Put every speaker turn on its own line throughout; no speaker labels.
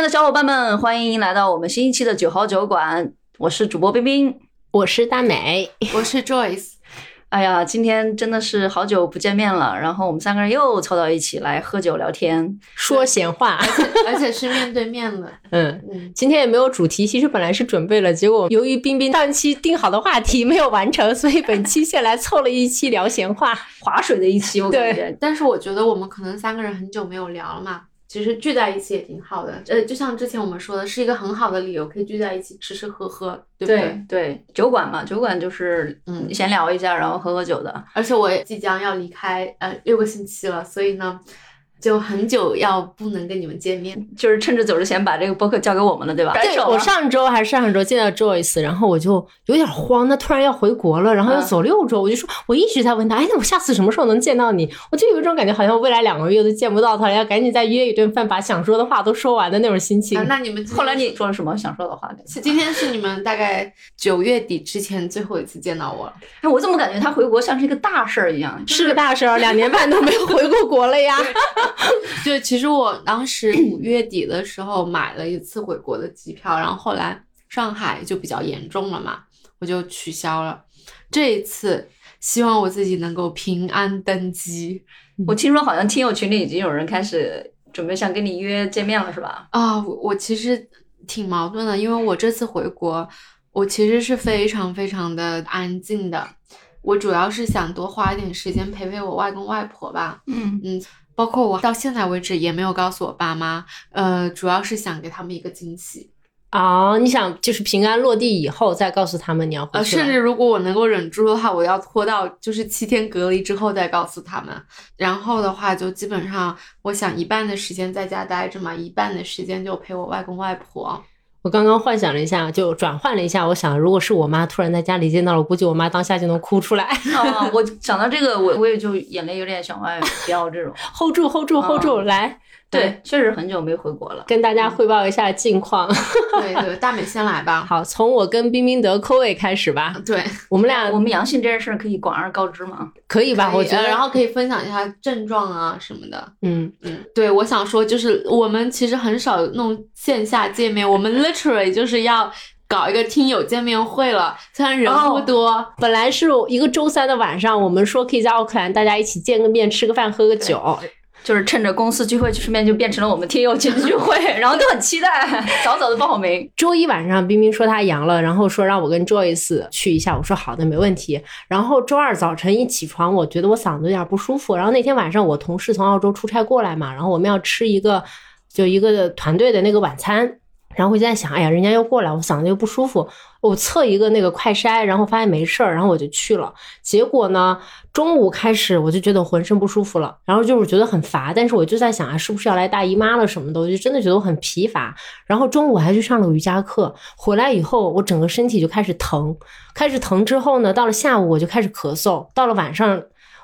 亲爱的小伙伴们，欢迎来到我们新一期的九号酒馆，我是主播冰冰，
我是大美，
我是 Joyce。
哎呀，今天真的是好久不见面了，然后我们三个人又凑到一起来喝酒聊天，
说闲话，
而且而且是面对面的。
嗯嗯，今天也没有主题，其实本来是准备了，结果由于冰冰上期定好的话题没有完成，所以本期先来凑了一期聊闲话，
划水的一期，我感觉。
但是我觉得我们可能三个人很久没有聊了嘛。其实聚在一起也挺好的，呃，就像之前我们说的，是一个很好的理由，可以聚在一起吃吃喝喝，对不
对？对，酒馆嘛，酒馆就是嗯，闲聊一下，然后喝喝酒的。
而且我也即将要离开，呃，六个星期了，所以呢。就很久要不能跟你们见面，
就是趁着走之前把这个播客交给我们了，对吧？
对，我上周还是上上周见到 Joyce，然后我就有点慌，他突然要回国了，然后要走六周，我就说我一直在问他，哎，那我下次什么时候能见到你？我就有一种感觉，好像未来两个月都见不到他了，要赶紧再约一顿饭，把想说的话都说完的那种心情。
那你们
后来你说了什么想说的话？
今天是你们大概九月底之前最后一次见到我了。
哎，我怎么感觉他回国像是一个大事儿一样？
是个大事儿，两年半都没有回过国了呀。
就。其实我当时五月底的时候买了一次回国的机票，然后后来上海就比较严重了嘛，我就取消了。这一次希望我自己能够平安登机。
我听说好像听友群里已经有人开始准备想跟你约见面了，是吧？
啊，我我其实挺矛盾的，因为我这次回国，我其实是非常非常的安静的。我主要是想多花一点时间陪陪我外公外婆吧。
嗯
嗯。包括我到现在为止也没有告诉我爸妈，呃，主要是想给他们一个惊喜
啊。你想就是平安落地以后再告诉他们你要回
去，甚至如果我能够忍住的话，我要拖到就是七天隔离之后再告诉他们。然后的话就基本上，我想一半的时间在家待着嘛，一半的时间就陪我外公外婆。
我刚刚幻想了一下，就转换了一下。我想，如果是我妈突然在家里见到了，估计我妈当下就能哭出来。
啊，我想到这个，我我也就眼泪有点想往外飙。这种
hold 住，hold 住，hold 住，来。
对，确实很久没回国了，
跟大家汇报一下近况。
对对，大美先来吧。
好，从我跟冰冰得 COVID 开始吧。
对
我们俩，
我们阳性这件事可以广而告之吗？
可以吧？我觉得，
然后可以分享一下症状啊什么的。
嗯
嗯，对，我想说，就是我们其实很少弄线下见面，我们 literally 就是要搞一个听友见面会了。虽然人不多，
本来是一个周三的晚上，我们说可以在奥克兰大家一起见个面，吃个饭，喝个酒。
就是趁着公司聚会，顺便就变成了我们听友群聚会，然后都很期待，早早的报名。
周一晚上，冰冰说她阳了，然后说让我跟 Joyce 去一下，我说好的，没问题。然后周二早晨一起床，我觉得我嗓子有点不舒服。然后那天晚上，我同事从澳洲出差过来嘛，然后我们要吃一个就一个团队的那个晚餐。然后我就在想，哎呀，人家又过来，我嗓子又不舒服，我测一个那个快筛，然后发现没事儿，然后我就去了。结果呢，中午开始我就觉得浑身不舒服了，然后就是觉得很乏，但是我就在想啊，是不是要来大姨妈了什么的？我就真的觉得我很疲乏。然后中午还去上了瑜伽课，回来以后我整个身体就开始疼，开始疼之后呢，到了下午我就开始咳嗽，到了晚上。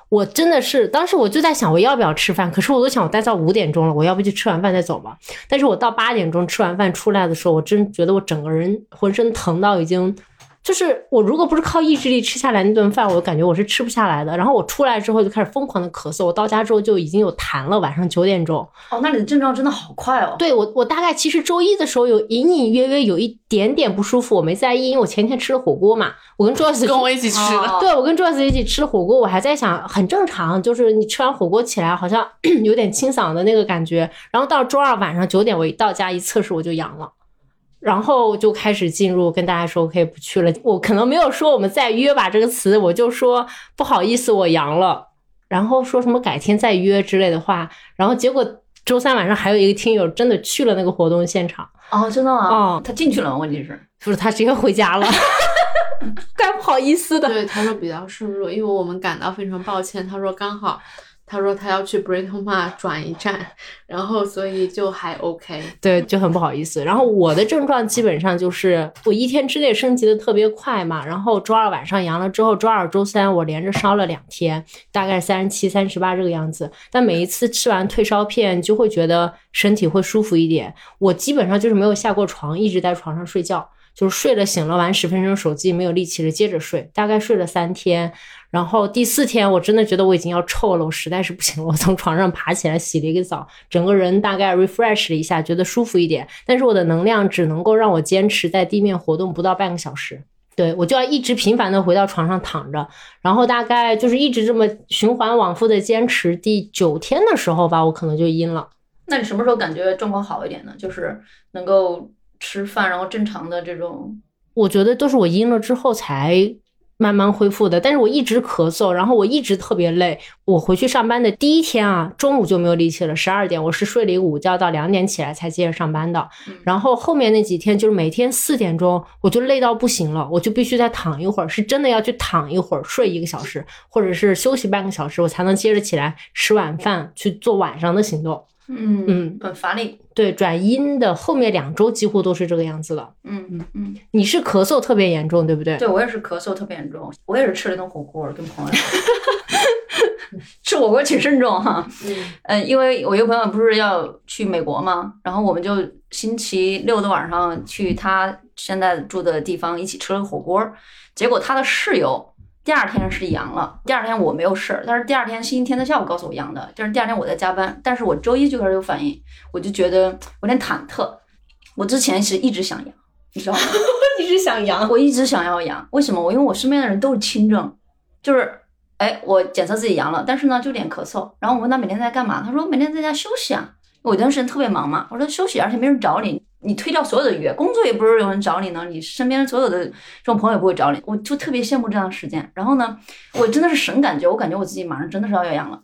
我真的是，当时我就在想，我要不要吃饭？可是我都想，我待到五点钟了，我要不就吃完饭再走吧？但是我到八点钟吃完饭出来的时候，我真觉得我整个人浑身疼到已经。就是我如果不是靠意志力吃下来那顿饭，我感觉我是吃不下来的。然后我出来之后就开始疯狂的咳嗽，我到家之后就已经有痰了。晚上九点钟，
哦，那你的症状真的好快哦。
对我，我大概其实周一的时候有隐隐约约有一点点不舒服，我没在意，因为我前天吃了火锅嘛。我跟 Joyce
跟我一起吃的，
对我跟 Joyce 一起吃了火锅，我还在想很正常，就是你吃完火锅起来好像 有点清嗓的那个感觉。然后到周二晚上九点，我一到家一测试我就阳了。然后就开始进入跟大家说可以不去了，我可能没有说我们再约吧这个词，我就说不好意思我阳了，然后说什么改天再约之类的话，然后结果周三晚上还有一个听友真的去了那个活动现场
哦，真的吗？
哦，
他进去了吗？问题是，
不是他直接回家了 怪不好意思的。
对，他说比较顺路，因为我们感到非常抱歉，他说刚好。他说他要去 Britoma 转一站，然后所以就还 OK，
对，就很不好意思。然后我的症状基本上就是我一天之内升级的特别快嘛，然后周二晚上阳了之后，周二、周三我连着烧了两天，大概三十七、三十八这个样子。但每一次吃完退烧片就会觉得身体会舒服一点。我基本上就是没有下过床，一直在床上睡觉。就是睡了醒了玩十分钟手机没有力气了，接着睡，大概睡了三天。然后第四天我真的觉得我已经要臭了，我实在是不行了，我从床上爬起来洗了一个澡，整个人大概 refresh 了一下，觉得舒服一点。但是我的能量只能够让我坚持在地面活动不到半个小时。对我就要一直频繁的回到床上躺着，然后大概就是一直这么循环往复的坚持，第九天的时候吧，我可能就阴了。
那你什么时候感觉状况好一点呢？就是能够吃饭，然后正常的这种。
我觉得都是我阴了之后才。慢慢恢复的，但是我一直咳嗽，然后我一直特别累。我回去上班的第一天啊，中午就没有力气了。十二点我是睡了一个午觉，到两点起来才接着上班的。然后后面那几天就是每天四点钟我就累到不行了，我就必须再躺一会儿，是真的要去躺一会儿，睡一个小时，或者是休息半个小时，我才能接着起来吃晚饭去做晚上的行动。
嗯嗯，很乏力。
对，转阴的后面两周几乎都是这个样子了。
嗯嗯嗯，
你是咳嗽特别严重，对不对？
对我也是咳嗽特别严重，我也是吃了一顿火锅，跟朋友 吃火锅挺慎重哈。嗯，因为我一个朋友不是要去美国嘛，然后我们就星期六的晚上去他现在住的地方一起吃了个火锅，结果他的室友。第二天是阳了，第二天我没有事儿，但是第二天星期天的下午告诉我阳的，就是第二天我在加班，但是我周一就开始有反应，我就觉得有点忐忑。我之前是一直想阳，你知道吗？
一直想阳，
我一直想要阳，为什么？我因为我身边的人都是轻症，就是哎，我检测自己阳了，但是呢就有点咳嗽，然后我问他每天在干嘛，他说每天在家休息啊。我一段时间特别忙嘛，我说休息，而且没人找你，你推掉所有的约，工作也不是有人找你呢，你身边所有的这种朋友也不会找你，我就特别羡慕这样的时间。然后呢，我真的是神感觉，我感觉我自己马上真的是要要阳了。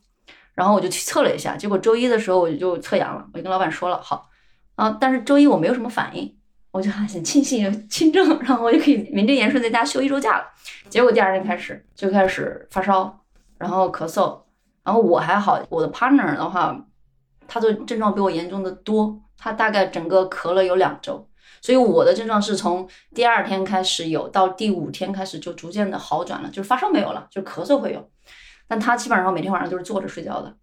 然后我就去测了一下，结果周一的时候我就测阳了，我就跟老板说了，好啊，但是周一我没有什么反应，我就很庆幸轻症，然后我就可以名正言顺在家休一周假了。结果第二天开始就开始发烧，然后咳嗽，然后我还好，我的 partner 的话。他的症状比我严重的多，他大概整个咳了有两周，所以我的症状是从第二天开始有，到第五天开始就逐渐的好转了，就是发烧没有了，就咳嗽会有，但他基本上每天晚上都是坐着睡觉的。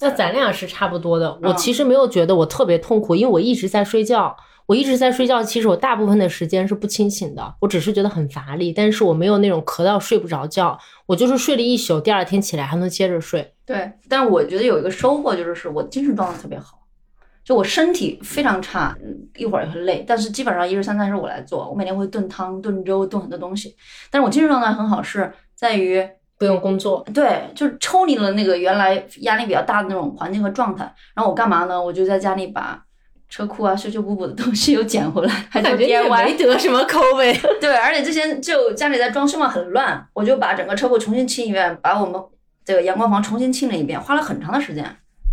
那咱俩是差不多的，我其实没有觉得我特别痛苦，因为我一直在睡觉。我一直在睡觉，其实我大部分的时间是不清醒的，我只是觉得很乏力，但是我没有那种咳到睡不着觉，我就是睡了一宿，第二天起来还能接着睡。
对，但是我觉得有一个收获就是，是我精神状态特别好，就我身体非常差，一会儿也会累，但是基本上一日三餐是我来做，我每天会炖汤、炖粥、炖很多东西，但是我精神状态很好，是在于
不用工作，
对，就是抽离了那个原来压力比较大的那种环境和状态，然后我干嘛呢？我就在家里把。车库啊，修修补补的东西又捡回来，还做 DIY，
没得什么口碑。
对，而且之前就家里在装修嘛，很乱，我就把整个车库重新清一遍，把我们这个阳光房重新清了一遍，花了很长的时间。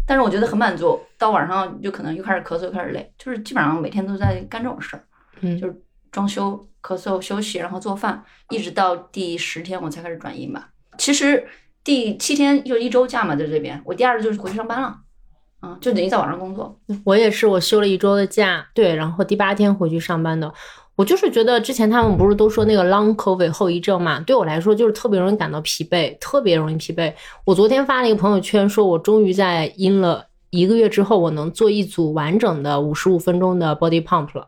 但是我觉得很满足。到晚上就可能又开始咳嗽，又开始累，就是基本上每天都在干这种事儿。
嗯，
就是装修、咳嗽、休息，然后做饭，一直到第十天我才开始转阴吧。其实第七天就一周假嘛，在这边，我第二周就是回去上班了。嗯就等于在网上工作，
我也是，我休了一周的假，对，然后第八天回去上班的。我就是觉得之前他们不是都说那个 long covid 后遗症嘛，对我来说就是特别容易感到疲惫，特别容易疲惫。我昨天发了一个朋友圈，说我终于在阴了一个月之后，我能做一组完整的五十五分钟的 body pump 了。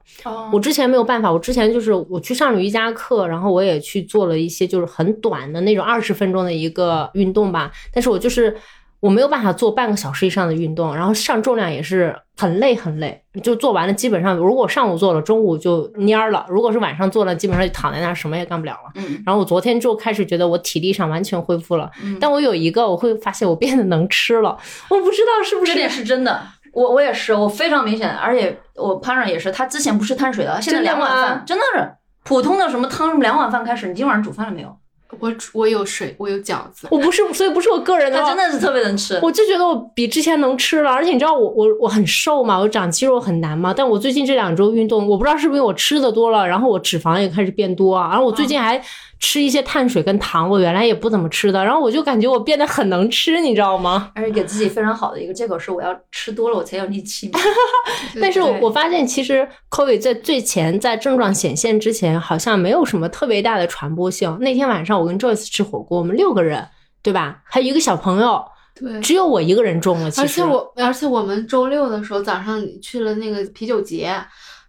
我之前没有办法，我之前就是我去上了瑜伽课，然后我也去做了一些就是很短的那种二十分钟的一个运动吧，但是我就是。我没有办法做半个小时以上的运动，然后上重量也是很累很累，就做完了基本上，如果上午做了，中午就蔫儿了；如果是晚上做了，基本上就躺在那儿什么也干不了了。
嗯。
然后我昨天就开始觉得我体力上完全恢复了，但我有一个我会发现我变得能吃了，我不知道是不是
这点是真的。我我也是，我非常明显，而且我潘上也是，他之前不吃碳水的，现在两碗饭真的是普通的什么汤什么两碗饭开始，你今晚上煮饭了没有？
我我有水，我有饺子，
我不是，所以不是我个人的，
他真的是特别能吃，
我就觉得我比之前能吃了，而且你知道我我我很瘦嘛，我长肌肉很难嘛，但我最近这两周运动，我不知道是不是我吃的多了，然后我脂肪也开始变多啊，然后我最近还。吃一些碳水跟糖，我原来也不怎么吃的，然后我就感觉我变得很能吃，你知道吗？
而且给自己非常好的一个借口是，我要吃多了我才有力气。
但是我发现其实 COVID 在最前在症状显现之前，好像没有什么特别大的传播性。那天晚上我跟 Joyce 吃火锅，我们六个人，对吧？还有一个小朋友，
对，
只有我一个人中了。
而且我，而且我们周六的时候早上去了那个啤酒节。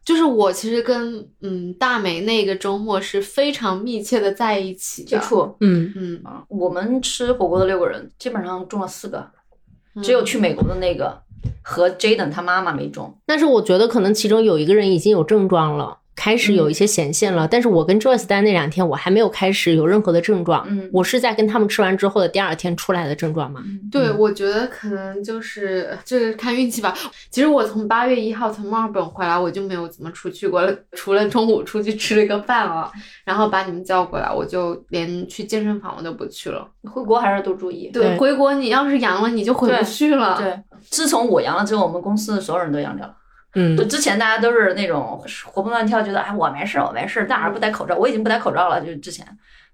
就是我其实跟嗯大美那个周末是非常密切的在一起的
接触
嗯，
嗯，
啊，我们吃火锅的六个人基本上中了四个，只有去美国的那个和 Jaden 他妈妈没中。
但是我觉得可能其中有一个人已经有症状了。开始有一些显现了，但是我跟 Joyce 待那两天，我还没有开始有任何的症状。
嗯
我是在跟他们吃完之后的第二天出来的症状嘛。
对，我觉得可能就是就是看运气吧。其实我从八月一号从墨尔本回来，我就没有怎么出去过了，除了中午出去吃了个饭啊，然后把你们叫过来，我就连去健身房我都不去了。
回国还是多注意。
对
回国你要是阳了，你就回不去了。
对，自从我阳了之后，我们公司所有人都阳掉了。
嗯
就之前大家都是那种活蹦乱跳，觉得哎我没事我没事，大耳不戴口罩，我已经不戴口罩了，就是之前，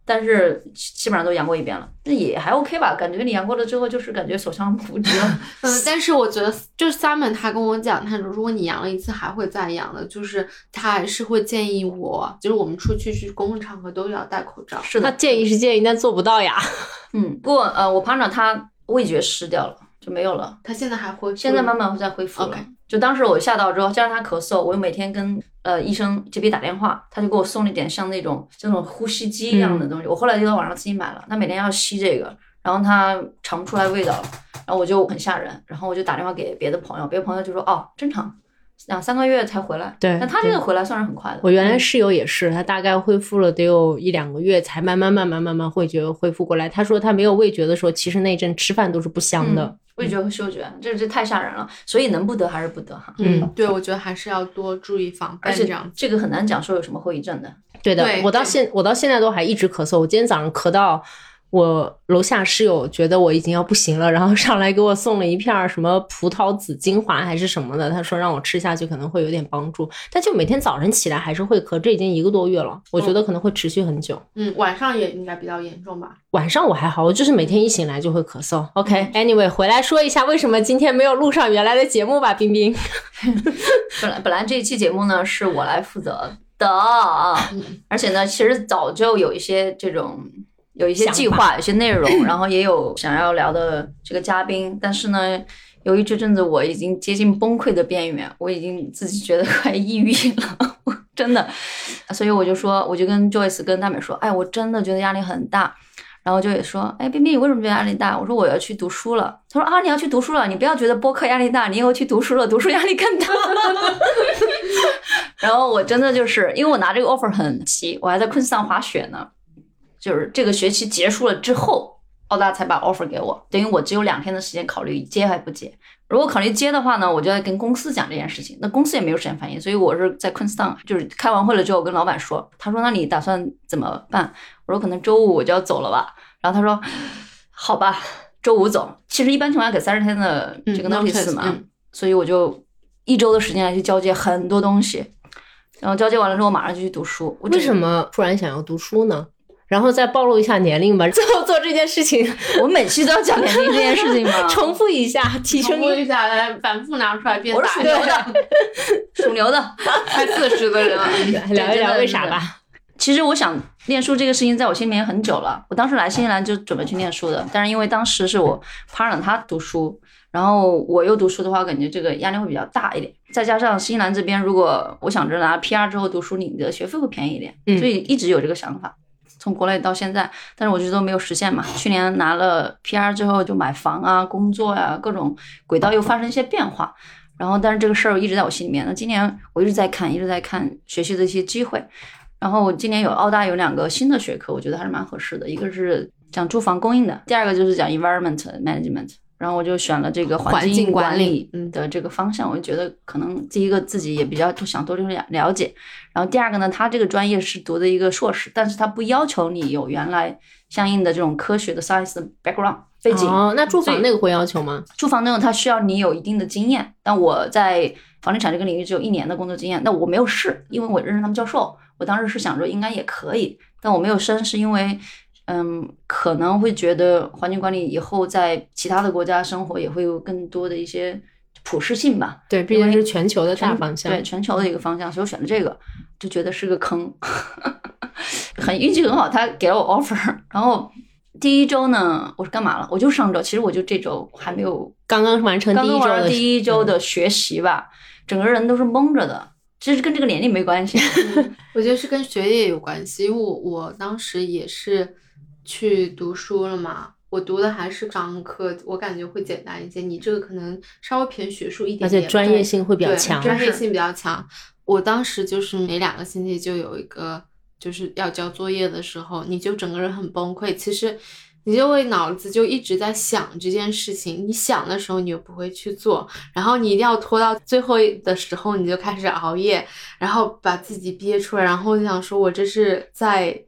但是基本上都阳过一遍了，那也还 OK 吧？感觉你阳过了之后，就是感觉所向无敌了。
嗯，但是我觉得就是 Simon 他跟我讲，他说如果你阳了一次还会再阳的，就是他还是会建议我，就是我们出去去公共场合都要戴口罩。
是的，
他建议是建议，但做不到呀。
嗯，不过呃，我班长他味觉失掉了，就没有了。
他现在还恢复，
现在慢慢会在恢复了。就当时我吓到之后，加上他咳嗽，我又每天跟呃医生这边打电话，他就给我送了一点像那种这种呼吸机一样的东西。我后来就在网上自己买了，他每天要吸这个，然后他尝不出来味道了，然后我就很吓人，然后我就打电话给别的朋友，别的朋友就说哦正常，两三个月才回来。
对
但他这个回来算是很快的。
我原来室友也是，他大概恢复了得有一两个月，才慢慢慢慢慢慢会觉恢复过来。他说他没有味觉的时候，其实那阵吃饭都是不香的。
嗯味觉和嗅觉，这这太吓人了，所以能不得还是不得哈。
嗯，
对，我觉得还是要多注意防
而且
这样。
这个很难讲说有什么后遗症的。
对的，我到现我到现在都还一直咳嗽。我今天早上咳到我楼下室友觉得我已经要不行了，然后上来给我送了一片儿什么葡萄籽精华还是什么的，他说让我吃下去可能会有点帮助，但就每天早晨起来还是会咳，这已经一个多月了，我觉得可能会持续很久。
嗯，晚上也应该比较严重吧？
晚上我还好，我就是每天一醒来就会咳嗽。OK，Anyway，、回来说一下为什么今天没有录上原来的节目吧，冰冰。
本来本来这一期节目呢是我来负责的，而且呢，其实早就有一些这种有一些计划，有些内容，然后也有想要聊的这个嘉宾，但是呢，由于这阵子我已经接近崩溃的边缘，我已经自己觉得快抑郁了，我 真的，所以我就说，我就跟 Joyce 跟大美说，哎，我真的觉得压力很大。然后就也说，哎，冰冰，你为什么觉得压力大？我说我要去读书了。他说啊，你要去读书了，你不要觉得播客压力大，你以后去读书了，读书压力更大。然后我真的就是，因为我拿这个 offer 很急，我还在昆士兰滑雪呢。就是这个学期结束了之后，澳大才把 offer 给我，等于我只有两天的时间考虑接还不接。如果考虑接的话呢，我就要跟公司讲这件事情，那公司也没有时间反应，所以我是在昆士兰，就是开完会了之后跟老板说，他说那你打算怎么办？我说可能周五我就要走了吧。然后他说好吧，周五走。其实一般情况下给三十天的这个
嗯
notice
notice，
嘛，
嗯
所以我就一周的时间来去交接很多东西，然后交接完了之后马上就去读书。我
为什？
么
突然想要读书呢？然后再暴露一下年龄吧，最后做这件事情，
我每期都要讲年龄这件事情吗？
重复一下，提升
一下来，反复拿出来鞭
我
打
是 属牛的，属牛的。
快四十的人了。
聊一聊为啥吧。
其实我想念书这个事情在我心里面很久了。我当时来新西兰就准备去念书的，但是因为当时是我 partner 他读书，然后我又读书的话，我感觉这个压力会比较大一点。再加上新西兰这边，如果我想着拿 PR 之后读书，你的学费会便宜一点，
嗯
所以一直有这个想法。从国内到现在，但是我觉得都没有实现嘛。去年拿了 PR 之后，就买房啊、工作呀、各种轨道又发生一些变化。然后，但是这个事儿一直在我心里面。那今年我一直在看，一直在看学习的一些机会。然后今年有澳大有两个新的学科，我觉得还是蛮合适的。一个是讲住房供应的，第二个就是讲 environment management。然后我就选了这个
环境
境
管理
管理的这个方向，我就觉得可能第一个自己也比较想多了了解，然后第二个呢，他这个专业是读的一个硕士，但是他不要求你有原来相应的这种科学的 science 的 background 背景，
哦，那住房那个会要求吗？
住房那种，他需要你有一定的经验。但我在房地产这个领域只有一年的工作经验，那我没有试，因为我认识他们教授。我当时是想着应该也可以，但我没有升，是因为，嗯，可能会觉得环境管理以后在其他的国家生活也会有更多的一些普适性吧。
对，毕竟是全球的大方向。
对全球的一个方向，所以我选了这个，就觉得是个坑，很运气很好，他给了我 offer，然后第一周呢，我是干嘛了？我就上周，其实我就这周还没有
刚刚完成第
刚刚玩了
一周的
第一周的学习吧，整个人都是懵着的。其实跟这个年龄没关系。
我觉得是跟学业有关系，因为我我当时也是去读书了嘛，我读的还是商科，我感觉会简单一些。你这个可能稍微偏学术一点
而，且专业性会比较强。
专业性比较强。我当时就是每两个星期就有一个就是要交作业的时候，你就整个人很崩溃。其实你就会脑子就一直在想这件事情，你想的时候你又不会去做，然后你一定要拖到最后的时候你就开始熬夜，然后把自己憋出来，然后就想说我这是在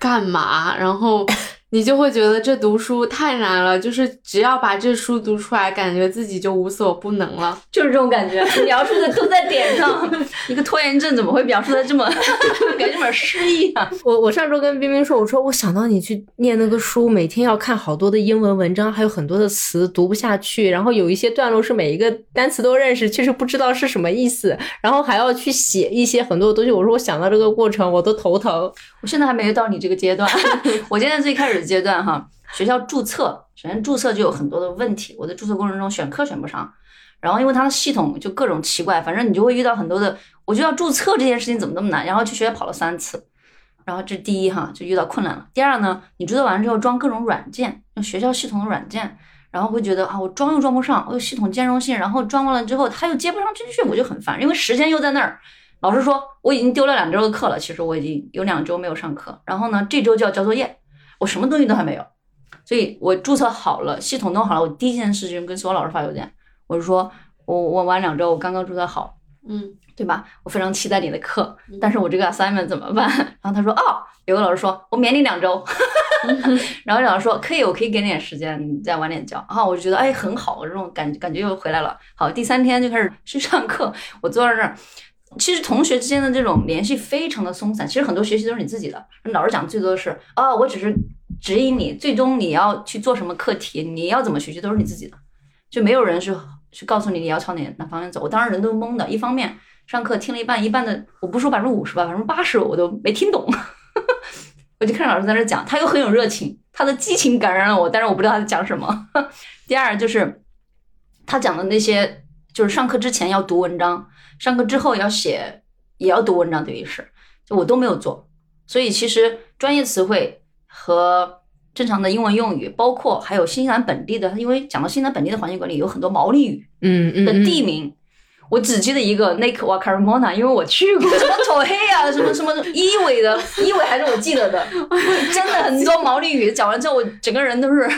干嘛？然后你就会觉得这读书太难了，就是只要把这书读出来，感觉自己就无所不能了。
就是这种感觉，描述的都在点上。一个拖延症怎么会描述的这么 感觉这么诗意啊？
我我上周跟冰冰说，我说我想到你去念那个书，每天要看好多的英文文章，还有很多的词读不下去，然后有一些段落是每一个单词都认识，确实不知道是什么意思，然后还要去写一些很多的东西。我说我想到这个过程我都头疼。
我现在还没有到你这个阶段，我现在最开始阶段哈，学校注册，首先注册就有很多的问题，我在注册过程中选课选不上，然后因为它的系统就各种奇怪，反正你就会遇到很多的，我就要注册这件事情怎么那么难，然后去学校跑了三次，然后这第一哈，就遇到困难了。第二呢，你注册完之后装各种软件，用学校系统的软件，然后会觉得啊，我装又装不上，我有系统兼容性，然后装完了之后它又接不上进去，我就很烦，因为时间又在那儿。老师说我已经丢了两周的课了，其实我已经有两周没有上课，然后呢，这周就要交作业，我什么东西都还没有，所以我注册好了，系统弄好了，我第一件事情跟所有老师发邮件，我就说我我晚两周，我刚刚注册好，
嗯，
对吧？我非常期待你的课，但是我这个 assignment 怎么办？然后他说哦，有个老师说我免你两周，然后老师说可以，我可以给你点时间，你再晚点交。然后我就觉得哎很好，我这种感感觉又回来了。好，第三天就开始去上课，我坐在那儿。其实同学之间的这种联系非常的松散，其实很多学习都是你自己的。老师讲最多的是啊、我只是指引你，最终你要去做什么课题，你要怎么学习都是你自己的，就没有人是去告诉你你要朝哪哪方向走。我当时人都懵的，一方面上课听了一半，一半的我不说百分之五十吧，百分之八十我都没听懂。我就看老师在那讲，他又很有热情，他的激情感染了我，但是我不知道他在讲什么。第二就是他讲的那些，就是上课之前要读文章，上课之后要写，也要读文章，等于是，就我都没有做。所以其实专业词汇和正常的英文用语，包括还有新西兰本地的，因为讲到新西兰本地的环境管理，有很多毛利语
嗯嗯
的地名。我只记得一个 Lake Wacaramona，因为我去过，什么丑黑啊，什么什么伊尾的，伊尾还是我记得的，真的很多毛利语。讲完之后，我整个人都是，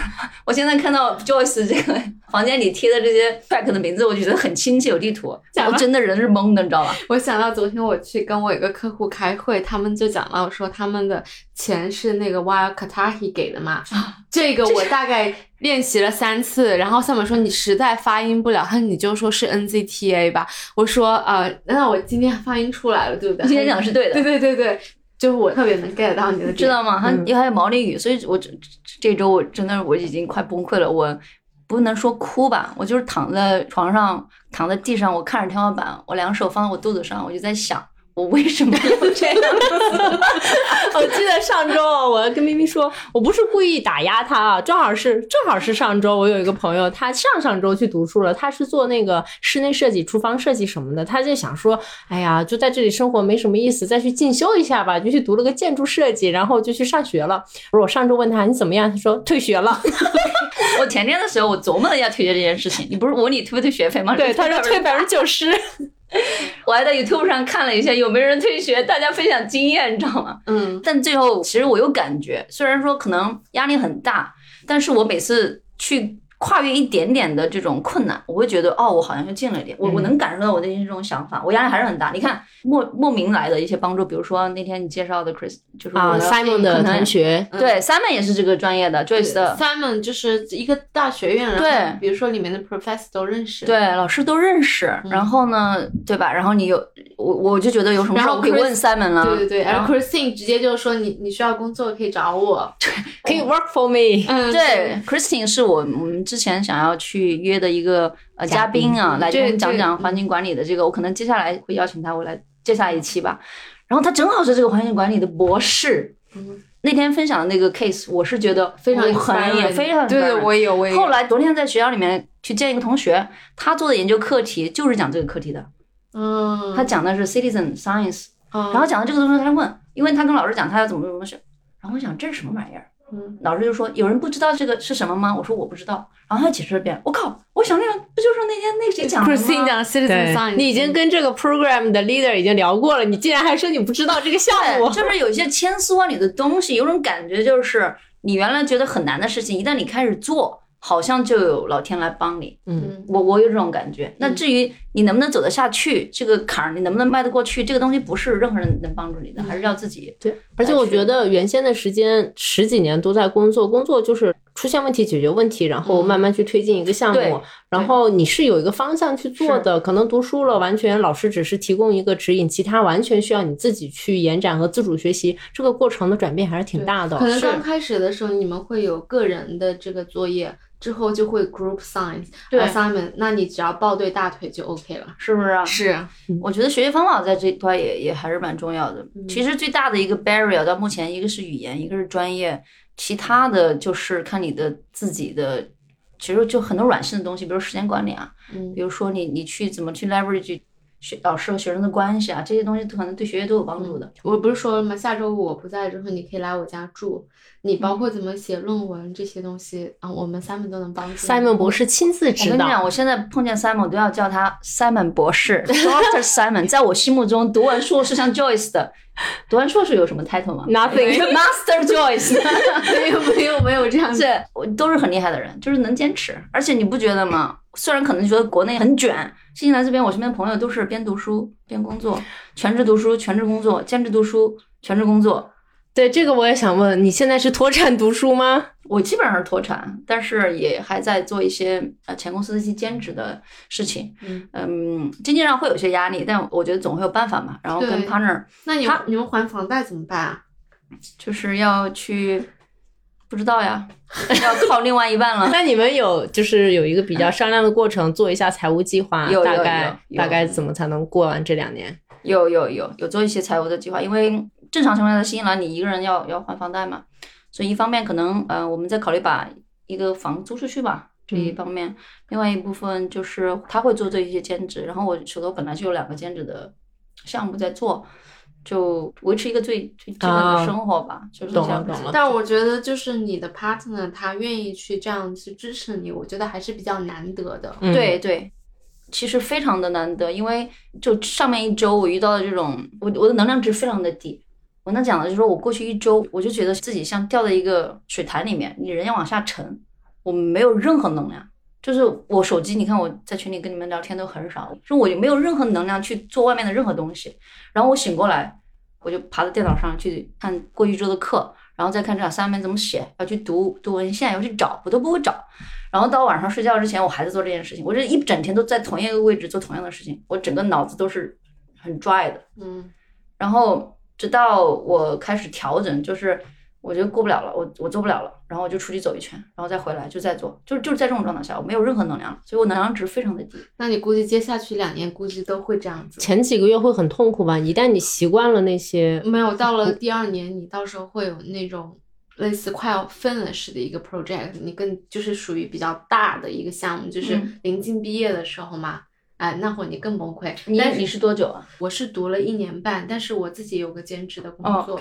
我现在看到 Joyce 这个房间里贴的这些 track 的名字，我觉得很亲切，有地图，我真的人是懵的，你知道吧？
我想到昨天我去跟我一个客户开会，他们就讲到说他们的钱是那个 Wild Katahi 给的嘛，这个我大概练习了三次，然后上面说你实在发音不了，他你就说是 NZTA 吧，我说呃，那我今天发音出来了，对不对？
今天讲的是对的
对对对对，就是我特别能 get 到你的，
知道吗？因为还有毛利语，所以我这这周我真的我已经快崩溃了。我不能说哭吧，我就是躺在床上，躺在地上，我看着天花板，我两手放在我肚子上，我就在想，我为什么要这样？
我记得上周啊，我跟咪咪说，我不是故意打压他啊，正好是正好是上周，我有一个朋友，他上上周去读书了，他是做那个室内设计、厨房设计什么的，他就想说，哎呀，就在这里生活没什么意思，再去进修一下吧，就去读了个建筑设计，然后就去上学了。我说我上周问他你怎么样，他说退学了，
我前天的时候，我琢磨了一下退学这件事情。你不是我问你退不退学费吗？
对，他说 退百分之九十。
我还在 YouTube 上看了一下有没有人退学，大家分享经验，你知道吗？
嗯，
但最后其实我有感觉，虽然说可能压力很大，但是我每次去跨越一点点的这种困难，我会觉得哦，我好像就进了一点，我我能感受到我内心这种想法，我压力还是很大。你看莫莫名来的一些帮助，比如说那天你介绍的 Chris，就是我
啊
的
，Simon 的同学，
对 Simon 也是这个专业的，Joyce 的。
Simon 就是一个大学院，
对
比如说里面的 professor 都认识，
对，老师都认识，然后呢，对吧？然后你有我，我就觉得有什么事我可以问 Simon 了。
对对对，
然后
然后 Christine 直接就说你你需要工作可以找我，
可以 work for me。
嗯，
对，Christine 是我我们之前想要去约的一个呃嘉
嘉宾
宾啊，来
对
跟我们讲讲环境管理的这个，我可能接下来会邀请他，我来接下来一期吧。然后他正好是这个环境管理的博士，
嗯
那天分享的那个 case，我是觉得
非常
我很也
inspiring
非常
对我也有我也有。
后来昨天在学校里面去见一个同学，他做的研究课题就是讲这个课题的，
嗯，
他讲的是 citizen science，
嗯，
然后讲到这个东西，他问，因为他跟老师讲他要怎么怎么学，然后我想这是什么玩意儿？
嗯
老师就说有人不知道这个是什么吗？我说我不知道，然后他解释了一遍，我靠，我想那个不就是那天那谁讲的
Christine
吗？
讲 citizen science，
你已经跟这个 program 的 leader 已经聊过了，你竟然还说你不知道这个项目，？
就是有一些千丝万缕的东西，有种感觉就是你原来觉得很难的事情，一旦你开始做，好像就有老天来帮你。
嗯，
嗯
我我有这种感觉。那至于你能不能走得下去，这个坎儿你能不能迈得过去，这个东西不是任何人能帮助你的，还是要自己。
对，而且我觉得原先的时间十几年都在工作，工作就是出现问题解决问题，然后慢慢去推进一个项
对
目，然后你是有一个方向去做的。可能读书了，完全老师只是提供一个指引，其他完全需要你自己去延展和自主学习。这个过程的转变还是挺大的。
可能刚开始的时候你们会有个人的这个作业，之后就会 group science
对
assignment，那你只要抱对大腿就 OK 了。
是不是啊？
是，
我觉得学习方法在这一块也也还是蛮重要的。
嗯
其实最大的一个 barrier 到目前，一个是语言，一个是专业，其他的就是看你的自己的，其实就很多软性的东西，比如时间管理啊，
嗯
比如说你你去怎么去 leverage 学老师和学生的关系啊，这些东西都可能对学业都有帮助的。
我不是说了吗？下周五我不在之后，你可以来我家住。你
嗯
包括怎么写论文这些东西啊，我们 Simon 都能帮助你。
Simon 博士亲自
我
指导。
我跟你讲，我现在碰见 Simon 都要叫他 Simon 博士，Doctor Simon。在我心目中，读完硕士像 Joyce 的，读完硕士有什么 title 吗
Nothing
Master Joyce。
没有没有没有这样子。
我都是很厉害的人，就是能坚持。而且你不觉得吗？虽然可能觉得国内很卷，新西兰这边我身边朋友都是边读书边工作，全职读书、全职工作，兼职读书、全职工作。
对这个我也想问，你现在是脱产读书吗？
我基本上是脱产，但是也还在做一些呃前公司的一些兼职的事情。
嗯
嗯，经济上会有些压力，但我觉得总会有办法嘛。然后跟
对
partner
那你
他
你们还房贷怎么办啊？
就是要去，不知道呀，要靠另外一半了。
那你们有就是有一个比较商量的过程，做一下财务计划，大概大概怎么才能过完这两年？
有有有有做一些财务的计划，因为正常情况下在新西兰你一个人要要还房贷嘛，所以一方面可能呃我们在考虑把一个房租出去吧。这一方面，另外一部分就是他会做这一些兼职，然后我手头本来就有两个兼职的项目在做，就维持一个最最基本
啊
的生活吧，就是这样
但我觉得就是你的 partner 他愿意去这样去支持你，我觉得还是比较难得的。
嗯
对对，其实非常的难得，因为就上面一周我遇到的这种，我我的能量值非常的低。我能讲的就是说我过去一周，我就觉得自己像掉在一个水潭里面，你人要往下沉，我没有任何能量。就是我手机，你看我在群里跟你们聊天都很少，就我就没有任何能量去做外面的任何东西。然后我醒过来，我就爬到电脑上去看过一周的课，然后再看这下面怎么写，要去读读文献，要去找，我都不会找。然后到晚上睡觉之前，我还在做这件事情。我这一整天都在同一个位置做同样的事情，我整个脑子都是很 dry 的。
嗯
然后直到我开始调整，就是我觉得过不了了，我我做不了了，然后我就出去走一圈，然后再回来就再做，就是就是在这种状态下，我没有任何能量了，所以我能量值非常的低。
那你估计接下去两年估计都会这样子。
前几个月会很痛苦吧？一旦你习惯了那些，
没有，到了第二年，你到时候会有那种类似快要 finish 的一个 project，你更就是属于比较大的一个项目，就是
嗯
临近毕业的时候嘛。哎，那会儿你更崩溃。
你
但
你是多久啊？
我是读了一年半，但是我自己有个兼职的工
哦
作。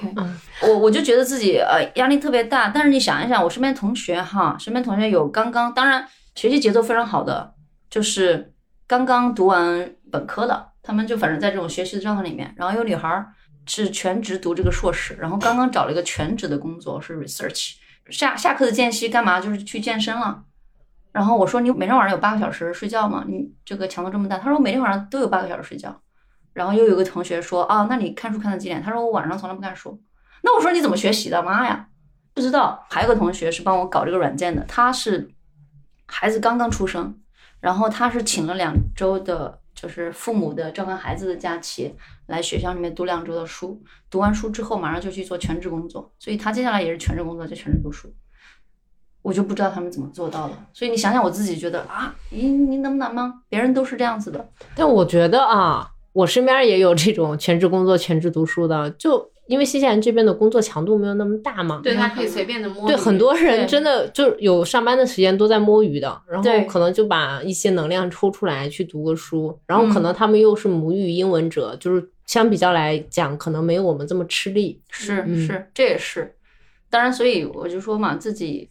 我我就觉得自己呃压力特别大，但是你想一想，我身边同学哈，身边同学有刚刚，当然学习节奏非常好的，就是刚刚读完本科的，他们就反正在这种学习的状态里面，然后有女孩儿是全职读这个硕士，然后刚刚找了一个全职的工作是 research，下下课的间隙干嘛？就是去健身了。然后我说你每天晚上有八个小时睡觉吗？你这个强度这么大？他说我每天晚上都有八个小时睡觉。然后又有个同学说啊，那你看书看到几点？他说我晚上从来不看书。那我说你怎么学习的？妈呀，不知道。还有个同学是帮我搞这个软件的，他是孩子刚刚出生，然后他是请了两周的，就是父母的照看孩子的假期，来学校里面读两周的书，读完书之后马上就去做全职工作，所以他接下来也是全职工作，就全职读书。我就不知道他们怎么做到的，所以你想想，我自己觉得啊，你你能不难吗？别人都是这样子的，
但我觉得啊，我身边也有这种全职工作、全职读书的，就因为新西兰这边的工作强度没有那么大嘛，
对他可以随便的摸鱼。
对，很多人真的就有上班的时间都在摸鱼的，然后可能就把一些能量抽出来去读个书，然后可
嗯
能他们又是母语英文者，就是相比较来讲，可能没有我们这么吃力。
是
嗯
是，这也是。当然，所以我就说嘛，自己，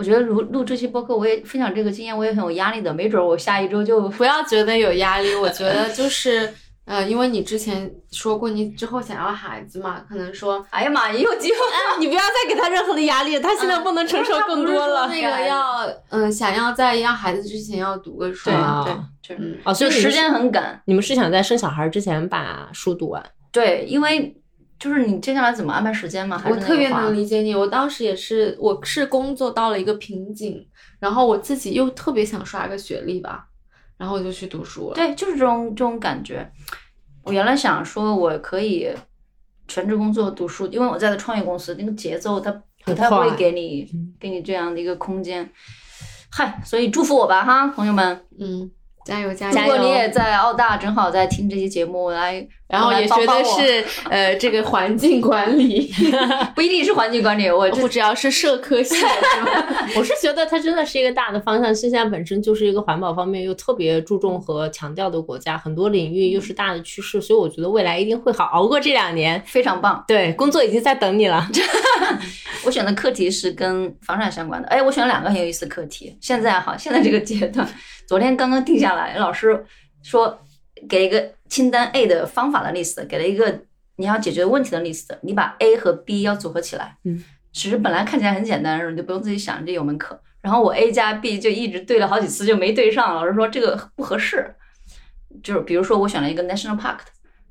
我觉得录录这期播客，我也分享这个经验，我也很有压力的。没准我下一周就
不要觉得有压力，我觉得就是。呃，因为你之前说过你之后想要孩子嘛，可能说
哎呀妈呀，有机会。
你不要再给他任何的压力，他现在不能承受更多了。
那个要嗯、呃想要在要孩子之前要读个书
对
啊
对，就是
嗯
哦，所以
时间很赶。
你们是想在生小孩之前把书读完？
对，因为就是你接下来怎么安排时间嘛？还是
我特别能理解你，我当时也是，我是工作到了一个瓶颈，然后我自己又特别想刷个学历吧，然后我就去读书了。
对，就是这种这种感觉。我原来想说，我可以全职工作读书，因为我在的创业公司，那个节奏它不太会给你
嗯
给你这样的一个空间。嗨，所以祝福我吧哈，朋友们！
嗯，加油加油
如果！你也在澳大，正好在听这期节目，来，
然后也学的是呃这个环境管理
不一定是环境管理，我
不只要是社科系？
我是觉得它真的是一个大的方向。现在本身就是一个环保方面又特别注重和强调的国家，很多领域又是大的趋势，所以我觉得未来一定会好，熬过这两年。
非常棒。
对，工作已经在等你了。
我选的课题是跟房产相关的，哎，我选了两个很有意思的课题。现在哈，现在这个阶段，昨天刚刚定下来，老师说给一个清单 A 的方法的 list，给了一个你要解决问题的 list，你把 A 和 B 要组合起来。
嗯，
其实本来看起来很简单，你就不用自己想，这有门课。然后我 A 加 B 就一直对了好几次就没对上，老师说这个不合适。就是比如说我选了一个 national park，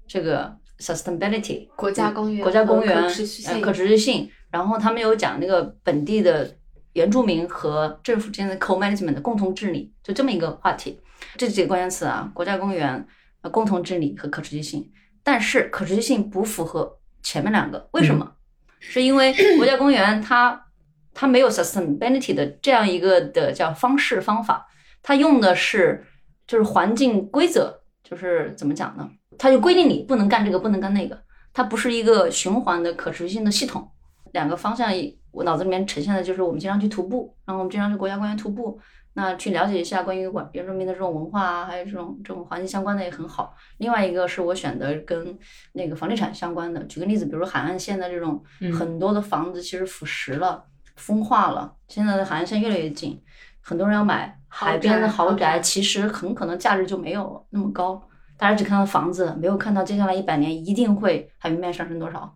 这个 sustainability
国家公园
国家公园
可持续性
呃可持续性，然后他们有讲那个本地的原住民和政府之间的 co-management 的共同治理，就这么一个话题。这几个关键词啊，国家公园、呃共同治理和可持续性。但是可持续性不符合前面两个，为什么？是因为国家公园它它没有 sustainability 的这样一个的叫方式方法，它用的是就是环境规则，就是怎么讲呢？它就规定你不能干这个，不能干那个，它不是一个循环的可持续性的系统。两个方向，我脑子里面呈现的就是我们经常去徒步，然后我们经常去国家公园徒步，那去了解一下关于原原住民的这种文化啊，还有这种这种环境相关的也很好。另外一个是我选的跟那个房地产相关的，举个例子，比如说海岸线的这种
嗯
很多的房子其实腐蚀了、风化了，现在的海岸线越来越近，很多人要买海边的豪
宅，
其实很可能价值就没有那么高。大家只看到房子，没有看到接下来一百年一定会海平面上升多少。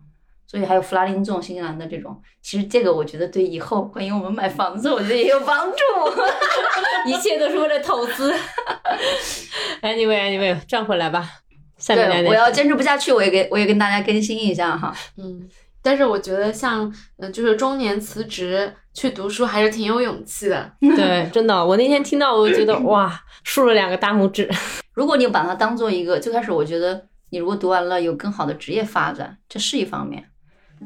所以还有弗拉林这种新西兰的这种，其实这个我觉得对以后关于我们买房子，我觉得也有帮助。
一切都是为了投资。Anyway，Anyway，转回来吧。下面
我要坚持不下去，我也给我也跟大家更新一下哈。
嗯，但是我觉得像就是中年辞职去读书还是挺有勇气的。
对，真的，我那天听到，我就觉得哇，竖了两个大拇指。
如果你把它当做一个，最开始我觉得你如果读完了有更好的职业发展，这是一方面，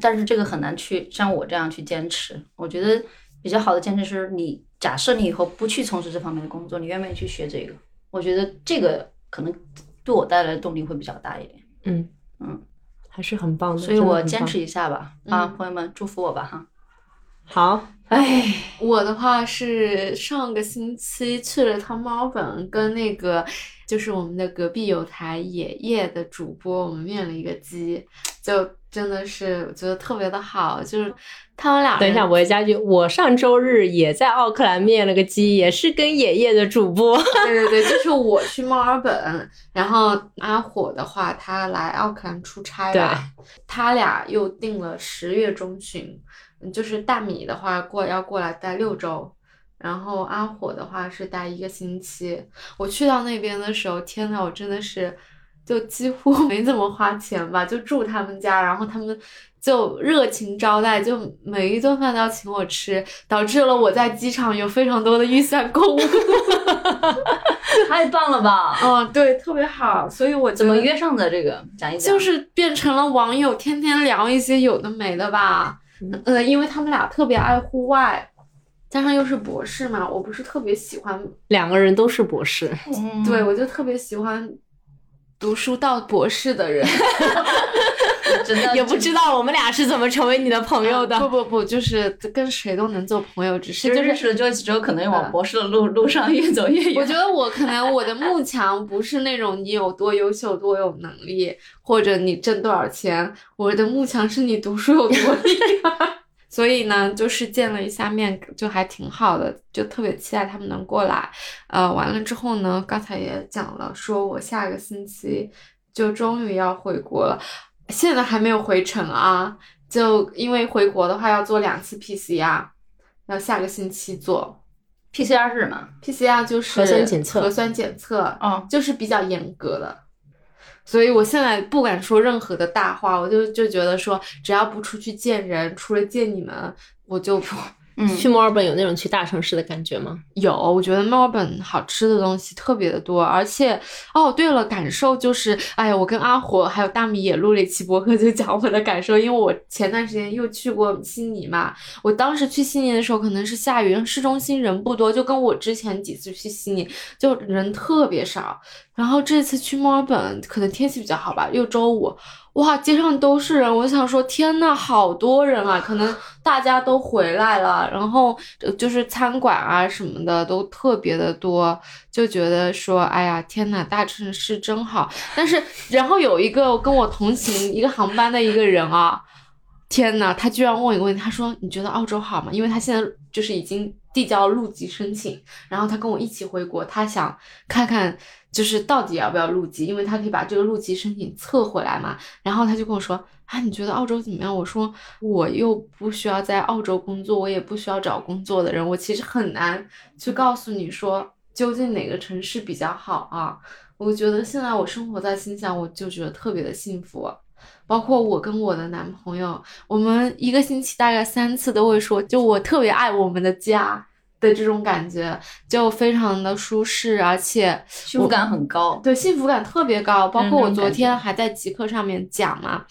但是这个很难去像我这样去坚持。我觉得比较好的坚持是你假设你以后不去从事这方面的工作，你愿不愿意去学这个？我觉得这个可能对我带来的动力会比较大一点，
嗯
嗯，
还是很棒的。
所以我坚持一下吧。啊，
嗯
朋友们，祝福我吧哈。
好。
哎，
我的话是上个星期去了趟墨尔本，跟那个就是我们的隔壁有台野夜的主播，我们面了一个基，就真的是我觉得特别的好，就是他们俩
等一下，我也加句，我上周日也在奥克兰面了个鸡，也是跟爷爷的主播。
对对对，就是我去墨尔本，然后阿火的话，他来奥克兰出差吧，他俩又定了十月中旬，嗯就是大米的话过要过来待六周，然后阿火的话是待一个星期。我去到那边的时候，天呐，我真的是就几乎 没怎么花钱吧，就住他们家，然后他们。就热情招待，就每一顿饭都要请我吃，导致了我在机场有非常多的预算购物。
太棒了吧！
嗯，对，特别好，所以我
怎么约上的？这个讲一讲。
就是变成了网友，天天聊一些有的没的吧。呃，因为他们俩特别爱户外，加上又是博士嘛，我不是特别喜欢，
两个人都是博士，
嗯
对我就特别喜欢读书到博士的人。
真的
也不知道我们俩是怎么成为你的朋友的。
不不不，就是跟谁都能做朋友，只是
就
就是
认识了之后，可能往博士的路路上越走越远。
我觉得我可能我的幕墙不是那种你有多优秀、多有能力，或者你挣多少钱，我的幕墙是你读书有多厉害。所以呢，就是见了一下面，就还挺好的，就特别期待他们能过来。呃，完了之后呢，刚才也讲了，说我下个星期就终于要回国了，现在还没有回程啊，就因为回国的话要做两次 PCR，要下个星期做。
PCR 是什么
？PCR 就是
核酸检测
核酸检测，
哦
就是比较严格的。所以我现在不敢说任何的大话，我就就觉得说，只要不出去见人，除了见你们，我就
嗯，
去墨尔本有那种去大城市的感觉吗？
有。我觉得墨尔本好吃的东西特别的多，而且哦，对了，感受就是，哎呀，我跟阿火还有大米也录了一期播客，就讲我的感受，因为我前段时间又去过悉尼嘛，我当时去悉尼的时候可能是下雨，市中心人不多，就跟我之前几次去悉尼就人特别少。然后这次去墨尔本，可能天气比较好吧，又周五，哇，街上都是人，我想说，天呐，好多人啊！可能大家都回来了，然后就是餐馆啊什么的都特别的多，就觉得说，哎呀，天呐，大城市真好。但是，然后有一个跟我同行一个航班的一个人啊，天呐，他居然问一个问题，他说：“你觉得澳洲好吗？”因为他现在就是已经递交入籍申请，然后他跟我一起回国，他想看看就是到底要不要入籍，因为他可以把这个入籍申请撤回来嘛。然后他就跟我说：“啊，你觉得澳洲怎么样？”我说：“我又不需要在澳洲工作，我也不需要找工作的人，我其实很难去告诉你说究竟哪个城市比较好啊。”我觉得现在我生活在新疆，我就觉得特别的幸福。包括我跟我的男朋友，我们一个星期大概三次都会说，就我特别爱我们的家的这种感觉，就非常的舒适，而且
幸福感很高。
对幸福感特别高。包括我昨天还在极客上面讲嘛，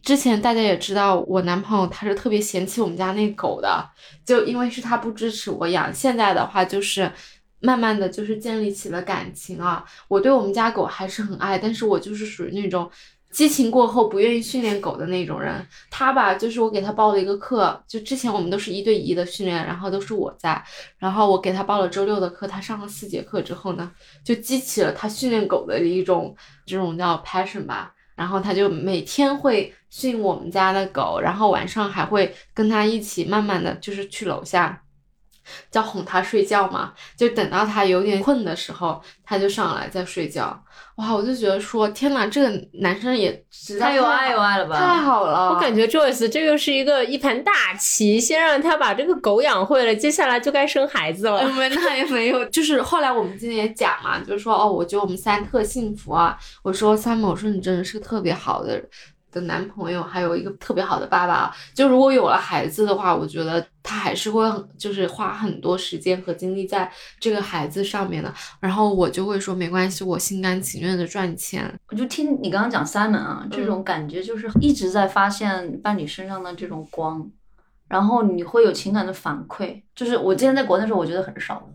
之前大家也知道，我男朋友他是特别嫌弃我们家那狗的，就因为是他不支持我养。现在的话就是。慢慢的就是建立起了感情啊，我对我们家狗还是很爱，但是我就是属于那种激情过后不愿意训练狗的那种人。他吧，就是我给他报了一个课，就之前我们都是一对一的训练，然后都是我在，然后我给他报了周六的课，他上了四节课之后呢，就激起了他训练狗的一种这种叫 passion 吧。然后他就每天会训我们家的狗，然后晚上还会跟他一起慢慢的就是去楼下。叫哄他睡觉嘛，就等到他有点困的时候，他就上来再睡觉。哇，我就觉得说，天哪，这个男生也实在
太有爱有爱了吧？
太好了。
我感觉 Joyce 这又是一个一盘大棋，先让他把这个狗养会了，接下来就该生孩子了。
没，那也没有，就是后来我们今天也讲嘛，就是说哦，我觉得我们三特幸福啊。我说 Sam，我说你真的是个特别好的的男朋友，还有一个特别好的爸爸。就如果有了孩子的话，我觉得他还是会很就是花很多时间和精力在这个孩子上面的。然后我就会说没关系，我心甘情愿的赚钱。
我就听你刚刚讲 Simon 啊，这种感觉就是一直在发现伴侣身上的这种光，然后你会有情感的反馈。就是我之前在国内的时候，我觉得很少，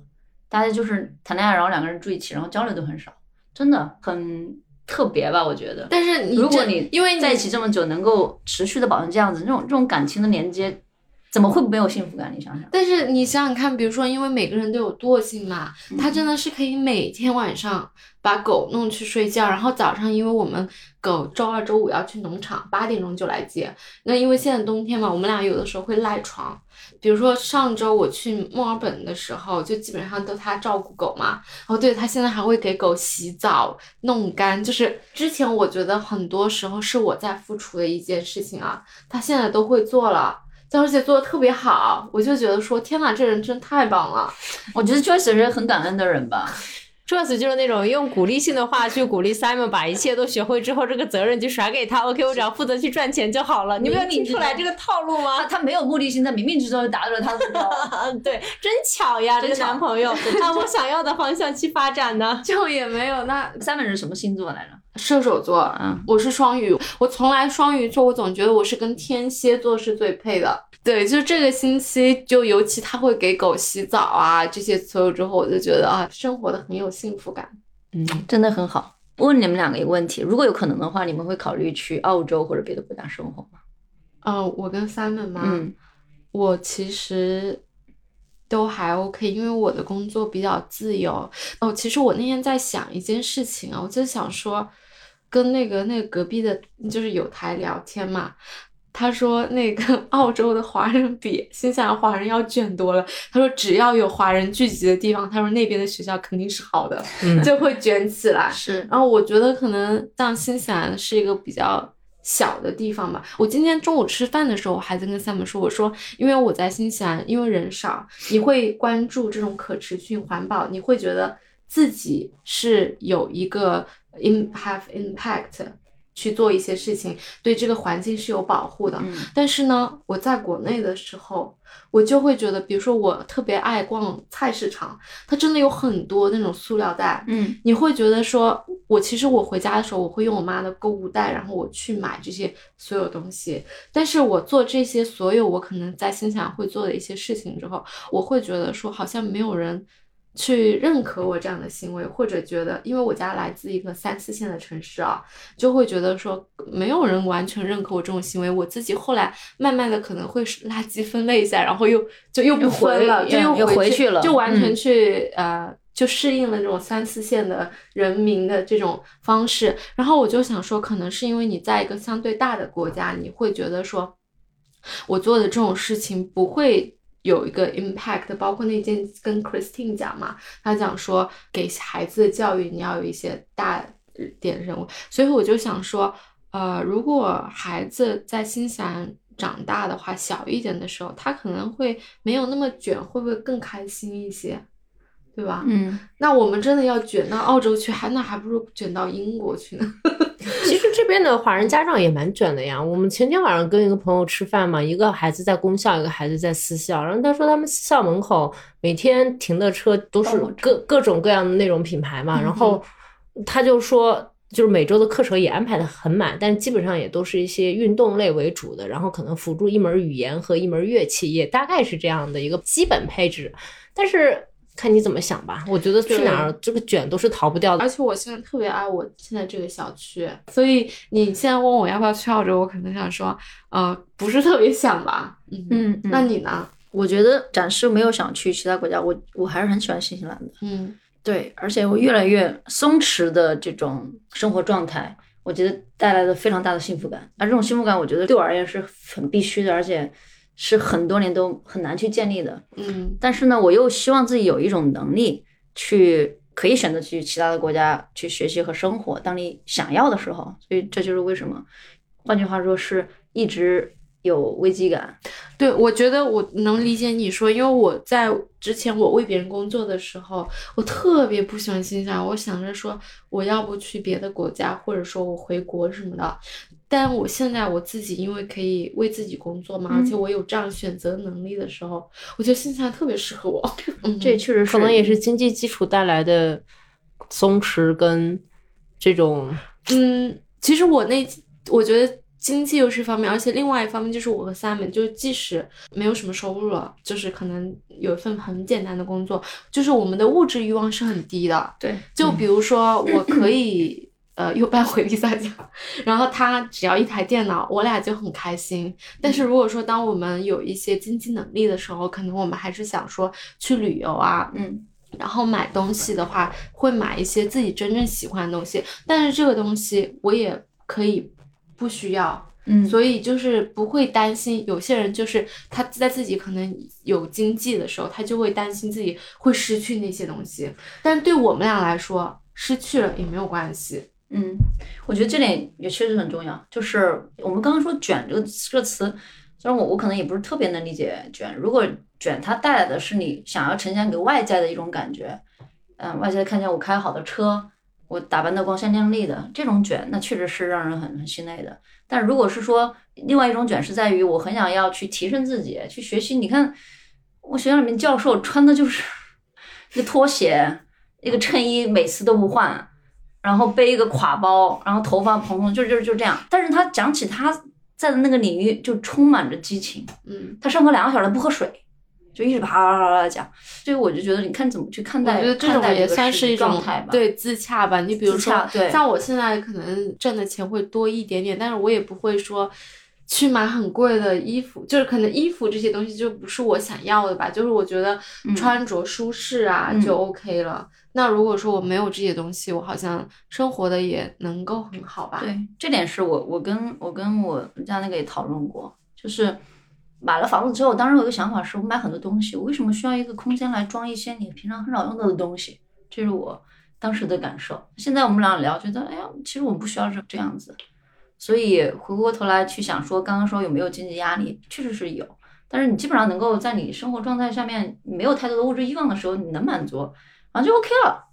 大家就是谈恋爱，然后两个人住一起，然后交流都很少，真的很特别吧？我觉得。
但是你
如果你
因为你
在一起这么久，能够持续的保持这样子，这种这种感情的连接，怎么会没有幸福感？你想想，
但是你想想看，比如说，因为每个人都有惰性嘛，他真的是可以每天晚上把狗弄去睡觉，然后早上，因为我们狗周二、周五要去农场，八点钟就来接。那因为现在冬天嘛，我们俩有的时候会赖床。比如说上周我去墨尔本的时候，就基本上都他照顾狗嘛。哦，对，他现在还会给狗洗澡、弄干，就是之前我觉得很多时候是我在付出的一件事情啊，他现在都会做了。而且做的特别好，我就觉得说，天哪，这人真太棒了。
我觉得 Joyce 是很感恩的人吧。
Joyce 就是那种用鼓励性的话去鼓励 Simon 把一切都学会之后，这个责任就甩给他。OK，我只要负责去赚钱就好了。你没有听出来这个套路吗？
他没有目的性，他冥冥之中就达到了他的目标。
嗯，对，真巧呀，这个男朋友按我想要的方向去发展呢。
就也没有那
Simon 是什么星座来着？
射手座，
嗯，
我是双鱼，我从来双鱼座，我总觉得我是跟天蝎座是最配的。对，就这个星期，就尤其他会给狗洗澡啊，这些所有之后，我就觉得啊，生活的很有幸福感。
嗯，
真的很好。问你们两个一个问题：如果有可能的话，你们会考虑去澳洲或者别的国家生活吗？
呃，我跟 Simon 嘛，
嗯
我其实都还 OK，因为我的工作比较自由。哦，其实我那天在想一件事情啊，我就想说，跟那个那个隔壁的，就是有台聊天嘛。他说，那个 澳洲的华人比新西兰华人要卷多了。他说，只要有华人聚集的地方，他说那边的学校肯定是好的，
嗯
就会卷起来。
是
然后我觉得可能像新西兰是一个比较小的地方吧。我今天中午吃饭的时候，我还在跟 Sam 说，我说因为我在新西兰，因为人少，你会关注这种可持续环保，你会觉得自己是有一个 in have impact 去做一些事情，对这个环境是有保护的。
嗯
但是呢，我在国内的时候，我就会觉得，比如说我特别爱逛菜市场，它真的有很多那种塑料袋，
嗯
你会觉得说，我其实我回家的时候，我会用我妈的购物袋，然后我去买这些所有东西。但是我做这些所有我可能在心想会做的一些事情之后，我会觉得说，好像没有人去认可我这样的行为，或者觉得，因为我家来自一个三四线的城市啊，就会觉得说，没有人完全认可我这种行为。我自己后来慢慢的可能会是垃圾分类一下，然后又就又不
又回
分了，就又
回
去
去了
就完全
嗯
去、呃。就适应了这种三四线的人民的这种方式，然后我就想说，可能是因为你在一个相对大的国家，你会觉得说，我做的这种事情不会有一个 impact，包括那件跟 Christine 讲嘛，他讲说给孩子的教育你要有一些大点任务，所以我就想说，呃，如果孩子在新西兰长大的话，小一点的时候，他可能会没有那么卷，会不会更开心一些？对吧？
嗯，
那我们真的要卷到澳洲去，还那还不如卷到英国去呢。
其实这边的华人家长也蛮卷的呀。我们前天晚上跟一个朋友吃饭嘛，一个孩子在公校，一个孩子在私校。然后他说他们私校门口每天停的车都是各各种各样的那种品牌嘛。然后他就说，就是每周的课程也安排的很满，但基本上也都是一些运动类为主的，然后可能辅助一门语言和一门乐器，也大概是这样的一个基本配置。但是看你怎么想吧，我觉得去哪儿这个卷都是逃不掉的
而。且我现在特别爱我现在这个小区，所以你现在问我要不要去澳洲，我可能想说，呃，不是特别想吧。嗯，
嗯，
那你呢？
我觉得暂时没有想去其他国家，我我还是很喜欢新西兰的。
嗯
对，而且我越来越松弛的这种生活状态，我觉得带来了非常大的幸福感。而这种幸福感，我觉得对我而言是很必须的，而且是很多年都很难去建立的。
嗯
但是呢，我又希望自己有一种能力去可以选择去其他的国家去学习和生活，当你想要的时候。所以这就是为什么，换句话说是一直有危机感。
对，我觉得我能理解你说，因为我在之前我为别人工作的时候，我特别不喜欢新西兰，我想着说我要不去别的国家，或者说我回国什么的。但我现在我自己因为可以为自己工作嘛，而且我有这样选择能力的时候，我觉得现在特别适合我。嗯，
这确实是
可能也是经济基础带来的松弛跟这种
嗯，其实我那我觉得经济又是一方面，而且另外一方面就是我和 Simon，就是即使没有什么收入了，就是可能有一份很简单的工作，就是我们的物质欲望是很低的。
对，
就比如说，我可以呃又搬回丽萨家，然后他只要一台电脑，我俩就很开心。但是如果说当我们有一些经济能力的时候，可能我们还是想说去旅游啊，
嗯
然后买东西的话，会买一些自己真正喜欢的东西，但是这个东西我也可以不需要，
嗯，
所以就是不会担心。有些人就是他在自己可能有经济的时候，他就会担心自己会失去那些东西，但对我们俩来说，失去了也没有关系。
嗯，我觉得这点也确实很重要。就是我们刚刚说“卷”这个这个词，虽然我我可能也不是特别能理解卷。如果卷它带来的是你想要呈现给外在的一种感觉，嗯，外界看见我开好的车，我打扮的光鲜亮丽的这种卷，那确实是让人很很心累的。但如果是说另外一种卷是在于我很想要去提升自己，去学习。你看我学校里面教授穿的就是 一个拖鞋，一个衬衣，每次都不换。然后背一个挎包，然后头发蓬蓬，就就就这样。但是他讲起他在的那个领域就充满着激情。
嗯
他上课两个小时不喝水，就一直啪啦啪啦讲。所以我就觉得，你看怎么去看待，
我觉得这种也算是一种
状态吧。
对自洽吧。你比如说，
对
像我现在可能挣的钱会多一点点，但是我也不会说去买很贵的衣服，就是可能衣服这些东西就不是我想要的吧。就是我觉得
嗯
穿着舒适啊、
嗯
就 OK 了。那如果说我没有这些东西，我好像生活的也能够很好吧？
对，这点是我我跟我跟我家那个也讨论过，就是买了房子之后，当时有一个想法是，我买很多东西，我为什么需要一个空间来装一些你平常很少用到的东西？这是我当时的感受。现在我们俩聊，觉得哎呀，其实我们不需要这这样子。所以回过头来去想说，刚刚说有没有经济压力，确实是有。但是你基本上能够在你生活状态下面，没有太多的物质欲望的时候，你能满足，然后就 OK 了。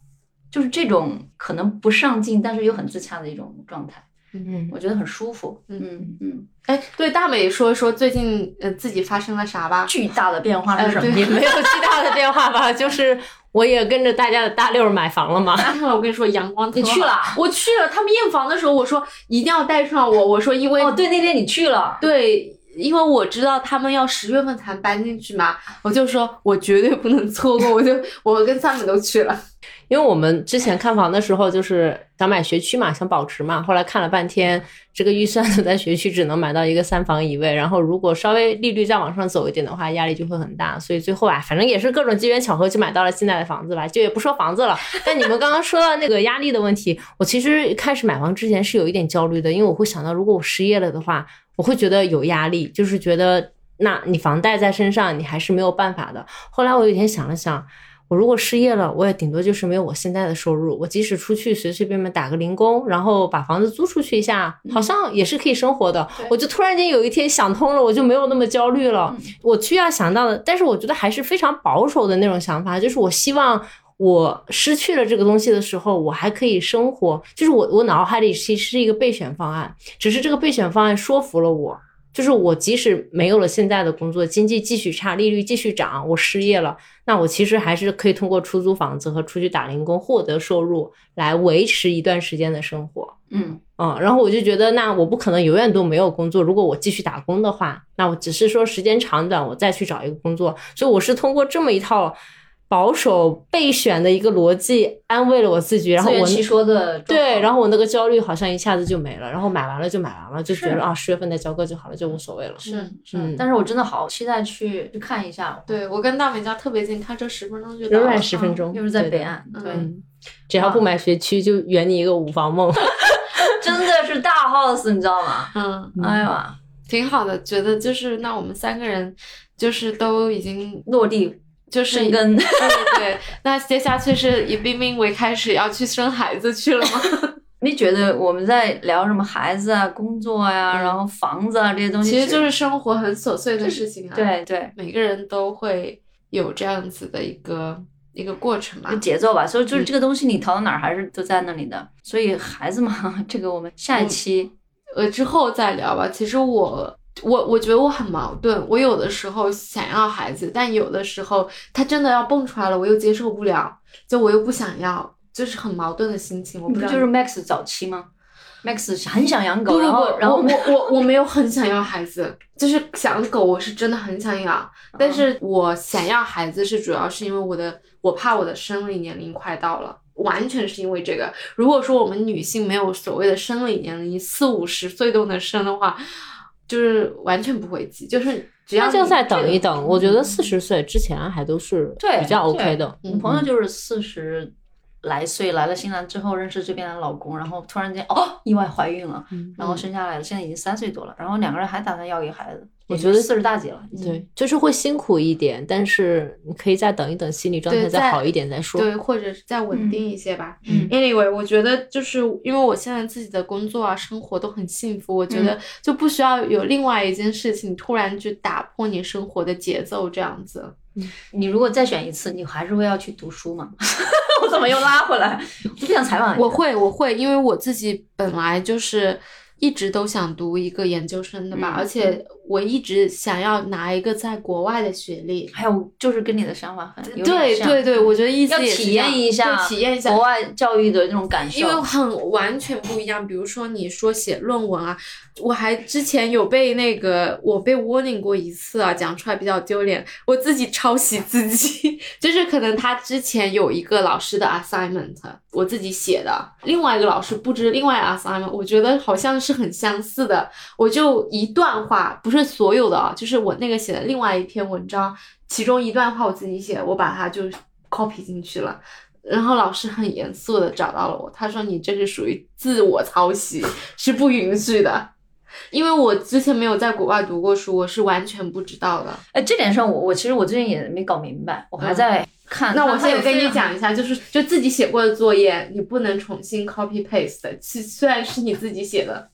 就是这种可能不上进，但是又很自洽的一种状态。
嗯，
我觉得很舒服。
嗯
嗯嗯，
哎，对大美说说最近呃自己发生了啥吧？
巨大的变化是什么？
也 没有巨大的变化吧，就是我也跟着大家的大溜买房了嘛。
我跟你说，阳光
你去了？
我去了。他们验房的时候，我说一定要带上我。我说因为
哦，对，那天你去了。
对，因为我知道他们要十月份才搬进去嘛，我就说我绝对不能错过。我就我跟三美都去了。
因为我们之前看房的时候，就是想买学区嘛，想保值嘛。后来看了半天，这个预算呢，在学区只能买到一个三房一卫。然后如果稍微利率再往上走一点的话，压力就会很大。所以最后啊，反正也是各种机缘巧合，就买到了现在的房子吧。就也不说房子了。但你们刚刚说到那个压力的问题，我其实开始买房之前是有一点焦虑的，因为我会想到，如果我失业了的话，我会觉得有压力，就是觉得那你房贷在身上，你还是没有办法的。后来我有一天想了想。我如果失业了，我也顶多就是没有我现在的收入。我即使出去随随便便打个零工，然后把房子租出去一下，好像也是可以生活的。我就突然间有一天想通了，我就没有那么焦虑了。我需要想到的，但是我觉得还是非常保守的那种想法，就是我希望我失去了这个东西的时候，我还可以生活。就是我我脑海里其实是一个备选方案，只是这个备选方案说服了我。就是我即使没有了现在的工作，经济继续差，利率继续涨，我失业了，那我其实还是可以通过出租房子和出去打零工获得收入，来维持一段时间的生活。
嗯
嗯，然后我就觉得，那我不可能永远都没有工作。如果我继续打工的话，那我只是说时间长短，我再去找一个工作。所以我是通过这么一套保守备选的一个逻辑，安慰了我自己。然后我
其说的
对，然
后
后我那个焦虑好像一下子就没了。然后买完了就买完了，就觉得啊，十月份再交割就好了，就无所谓了。
是是
嗯，
但是我真的好期待去去看一下，
对我跟大美家特别近，开车十分钟就到了。
仍然十分钟，
又是在北岸，对，
嗯，只要不买学区，就圆你一个五房梦。
真的是大 house，你知道吗？
嗯，
哎呀，
挺好的，觉得就是那我们三个人就是都已经
落地
就是
生根，
对对对，那接下去是以冰冰为开始要去生孩子去了吗？
你觉得我们在聊什么孩子啊、工作呀、然后房子啊这些东西，
其实就是生活很琐碎的事情啊。，
对对。
每个人都会有这样子的一个一个过程
吧。节奏吧，所以就是
嗯
这个东西你逃到哪儿还是都在那里的，所以孩子嘛，这个我们下一期
呃，之后再聊吧。其实我我我觉得我很矛盾，我有的时候想要孩子，但有的时候他真的要蹦出来了，我又接受不了，就我又不想要，就是很矛盾的心情。我不知道
不就是 Max 早期吗？Max 很想养狗，然后
不，
然后
我我我我没有很想要孩子，就是想狗，我是真的很想养，但是我想要孩子是主要是因为我的，我怕我的生理年龄快到了。完全是因为这个。如果说我们女性没有所谓的生理年龄，四五十岁都能生的话，就是完全不会急，就是只要
就再等一等，我觉得四十岁之前还都是
对
比较 OK 的。
我朋友就是四十来岁来了新西兰之后认识这边的老公，然后突然间哦意外怀孕了，
嗯
然后生下来了，现在已经三岁多了，然后两个人还打算要一个孩子，
我觉得
四十大几了，
对，就是会辛苦一点，但是你可以再等一等，心理状态
再
再好一点再说。
对，或者是再稳定一些吧。
嗯
Anyway，我觉得就是因为我现在自己的工作啊、生活都很幸福，我觉得就不需要有另外一件事情突然去打破你生活的节奏，这样子。
你如果再选一次，你还是会要去读书吗？我怎么又拉回来？我不想采访你
我会，我会，因为我自己本来就是一直都想读一个研究生的吧，
嗯
而且我一直想要拿一个在国外的学历。
还有就是跟你的想法很
对对对，我觉得意思
要体验一下，
体验一下
国外教育的那种感受，
因为很完全不一样。比如说你说写论文啊，我还之前有被那个我被 warning 过一次啊，讲出来比较丢脸，我自己抄袭自己，就是可能他之前有一个老师的 assignment，我自己写的，另外一个老师布置另外 assignment，我觉得好像是很相似的，我就一段话，不是所有的啊，就是我那个写的另外一篇文章，其中一段话我自己写，我把它就 copy 进去了。然后老师很严肃的找到了我，他说你这是属于自我抄袭，是不允许的。因为我之前没有在国外读过书，我是完全不知道的。
哎，这点上我我其实我最近也没搞明白，我还在看。
嗯那我
它
现在跟你讲一下，就是就自己写过的作业，你不能重新 copy paste 的，虽虽然是你自己写的。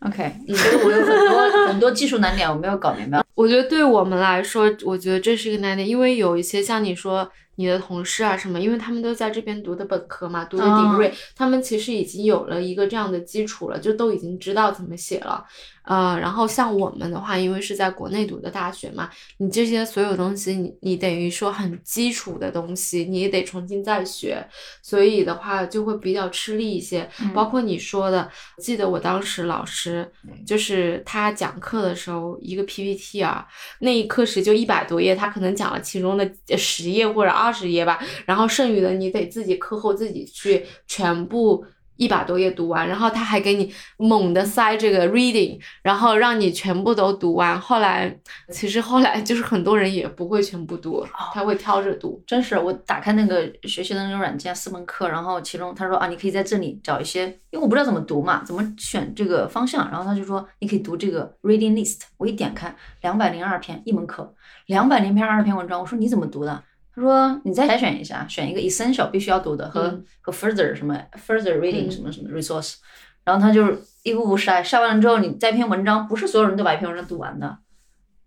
OK，所以我有很多很多技术难点我没有搞明白。
我觉得对我们来说，我觉得这是一个难点，因为有一些像你说你的同事啊什么，因为他们都在这边读的本科嘛，读的
哦
degree，、他们其实已经有了一个这样的基础了，就都已经知道怎么写了。呃，然后像我们的话，因为是在国内读的大学嘛，你这些所有东西，你你等于说很基础的东西，你也得重新再学，所以的话就会比较吃力一些。包括你说的，记得我当时老师就是他讲课的时候，一个 PPT 啊，那一课时就一百多页，他可能讲了其中的十页或者二十页吧，然后剩余的你得自己课后自己去全部。一百多页读完，然后他还给你猛的塞这个 reading，然后让你全部都读完。后来其实后来就是很多人也不会全部读，他会挑着读。
真是，我打开那个学习的那种软件，四门课，然后其中他说啊，你可以在这里找一些，因为我不知道怎么读嘛，怎么选这个方向，然后他就说你可以读这个 reading list，我一点开，两百零二篇一门课，两百零篇二十篇文章，我说你怎么读的？他说你再筛选一下，选一个 essential 必须要读的和、
嗯。
和 further 什么 further reading
嗯。
什么什么 resource，、然后他就是一步步筛，筛完了之后，你再一篇文章，不是所有人都把一篇文章读完的，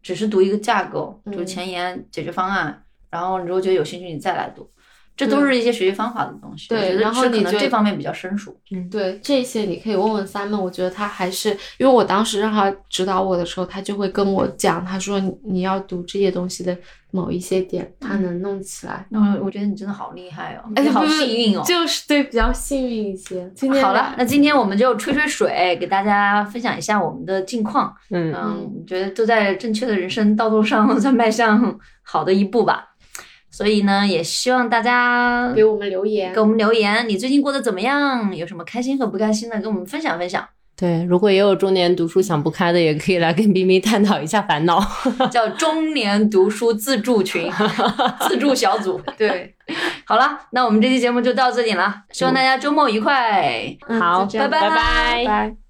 只是读一个架构，就是
嗯
前沿、解决方案，然后你如果觉得有兴趣，你再来读。这都是一些学习方法的东西，
对然后你就
能这方面比较生疏。
嗯对这些，你可以问问 Simon，我觉得他还是因为我当时让他指导我的时候，他就会跟我讲，他说你你要读这些东西的某一些点，他能弄起来。
那我觉得你真的好厉害哦，
而
且好幸运哦。
就是对比较幸运一些。今天
好了，那今天我们就吹吹水，给大家分享一下我们的近况。
嗯，
嗯，我觉得都在正确的人生道路上在迈向好的一步吧。所以呢，也希望大家
给我们留言
给我们留言，你最近过得怎么样？有什么开心和不开心的，跟我们分享分享。
对，如果也有中年读书想不开的，也可以来跟冰冰探讨一下烦恼。
叫中年读书自助群、自助小组。
对，
好了，那我们这期节目就到这里了，希望大家周末愉快。
嗯
好
拜
拜拜
拜。